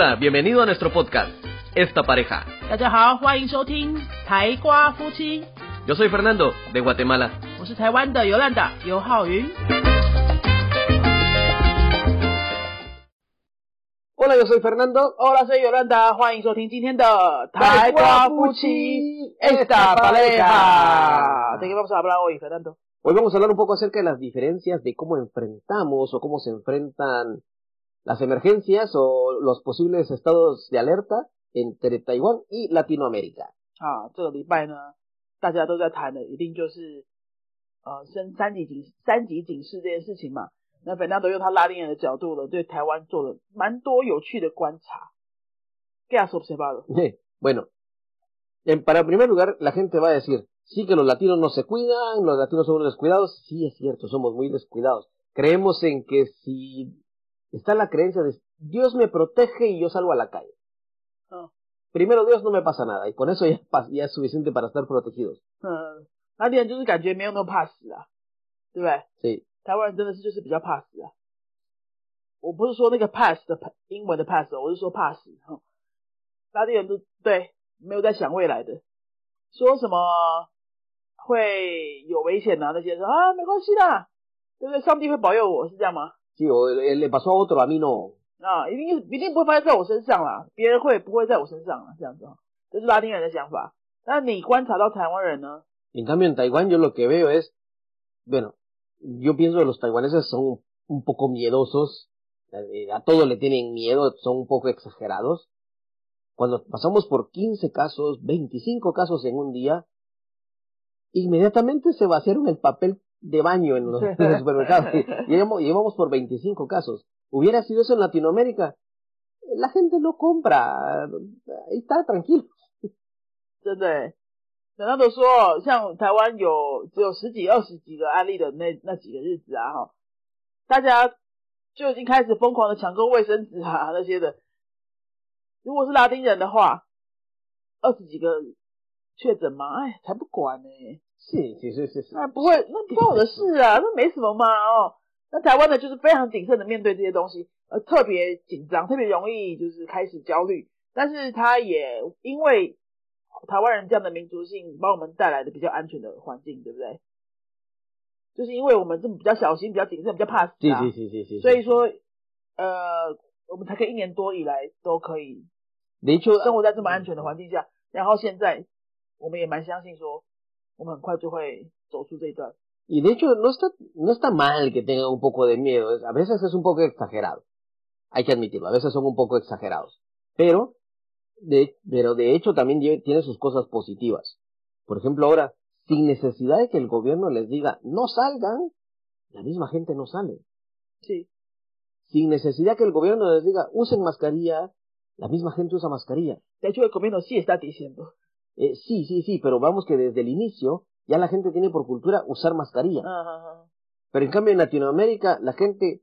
Hola, bienvenido a nuestro podcast, Esta Pareja. Yo soy Fernando, de Guatemala. Hola, yo soy Fernando. Hola, soy Yolanda. Esta Pareja. ¿De qué vamos a hablar hoy, Fernando? Hoy vamos a hablar un poco acerca de las diferencias de cómo enfrentamos o cómo se enfrentan las emergencias o los posibles estados de alerta entre Taiwán y Latinoamérica. 啊，这个礼拜呢，大家都在谈的，一定就是呃升三级警三级警示这件事情嘛。那 Fernando 用他拉丁人的角度呢，对台湾做了蛮多有趣的观察。¿Qué has observado？ Bueno, en- para primer lugar, la gente va a decir, sí que los latinos no se cuidan, los latinos son unos descuidados. Sí, es cierto, somos muy descuidados. Creemos en que si está la creencia de Dios me protege y yo salgo a la calle. Ah. Primero Dios no me pasa nada y con eso ya, pas- ya es suficiente para estar protegidos. 嗯，拉丁人就是感觉没有那么怕死啊，对不对？ Sí, 台湾人真的是就是比较怕死啊。我不是说那个 pass 的 pa- 英文的 pass，哦我是说怕死哈。拉丁人都对没有在想未来的，说什么会有危险啊那些说啊没关系啦，对不对？上帝会保佑我是这样吗？ sí, o le le pasó a otro, a mí no. 啊，一定一定不会发生在我身上啦，别人会不会在我身上啊？这样子哈，这是拉丁人的想法。那你观察到台湾人呢？ En cambio, en Taiwán yo lo que veo es, bueno, yo pienso que los taiwaneses son un poco miedosos, eh, a todo le tienen miedo, son un poco exagerados. Cuando pasamos por 15 casos, 25 casos en un día, inmediatamente se vaciaron el papel de baño en los, en los supermercados. Y Llevamos, llevamos por 25 casos. Hubiera sido eso en Latinoamérica, la gente no compra, ahí está tranquilo. 真的欸，等到都说，像台湾有只有十几、二十几个案例的那那几个日子啊，哈，大家就已经开始疯狂的抢购卫生纸啊那些的。如果是拉丁人的话，二十几个确诊吗？哎，才不管呢、 Sí, sí, sí, sí. sí. 那不会，那不关我的事啊，那没什么嘛哦。那台湾呢，就是非常谨慎的面对这些东西，呃，特别紧张，特别容易就是开始焦虑。但是他也因为台湾人这样的民族性，帮我们带来的比较安全的环境，对不对？就是因为我们这么比较小心、比较谨慎、比较怕死啊.所以说，呃，我们才可以一年多以来都可以 De hecho, 生活在这么安全的环境下，然后现在我们也蛮相信说，我们很快就会走出这一段。 Y de hecho, no está, no está mal que tengan un poco de miedo. es- A veces es un poco exagerado. Hay que admitirlo. A veces son un poco exagerados. Pero, de, pero de hecho también lle- tiene sus cosas positivas. Por ejemplo, ahora, sin necesidad de que el gobierno les diga, no salgan, la misma gente no sale. Sí. Sin necesidad que el gobierno les diga, usen mascarilla, la misma gente usa mascarilla. De hecho, el gobierno sí está diciendo. Eh, sí, sí, sí, pero vamos que desde el inicio ya la gente tiene por cultura usar mascarilla. Ajá. Pero en cambio en Latinoamérica, la gente,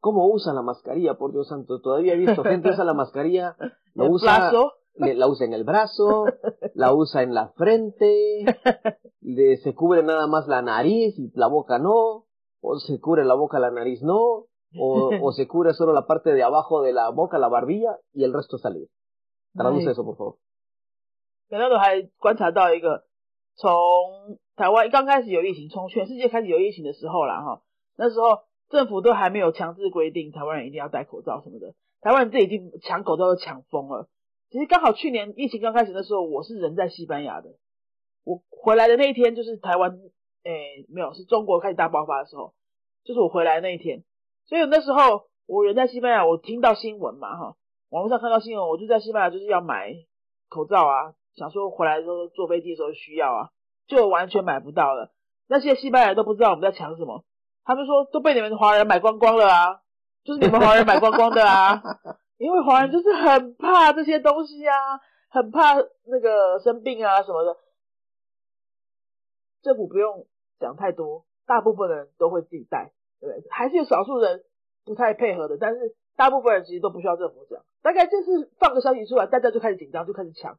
¿cómo usa la mascarilla? Por Dios santo, todavía he visto gente usa la mascarilla, la usa, le- la usa en el brazo, la usa en la frente, le- se cubre nada más la nariz y la boca no, o se cubre la boca, la nariz no, o, o se cubre solo la parte de abajo de la boca, la barbilla, y el resto libre. Traduce Ay. eso, por favor. 等到都还观察到一个，从台湾刚开始有疫情，从全世界开始有疫情的时候啦，哈，那时候政府都还没有强制规定台湾人一定要戴口罩什么的，台湾人自己已经抢口罩都抢疯了。其实刚好去年疫情刚开始的时候，我是人在西班牙的，我回来的那一天就是台湾，诶、没有，是中国开始大爆发的时候，就是我回来那一天，所以那时候我人在西班牙，我听到新闻嘛，哈，网络上看到新闻，我就在西班牙就是要买口罩啊，想说回来的时候坐飞机的时候需要啊，就完全买不到了。那些西班牙人都不知道我们在抢什么，他们说都被你们华人买光光了啊，就是你们华人买光光的啊，因为华人就是很怕这些东西啊，很怕那个生病啊什么的。政府不用讲太多，大部分人都会自己带，对不对？还是有少数人不太配合的，但是大部分人其实都不需要政府讲，大概就是放个消息出来，大家就开始紧张，就开始抢。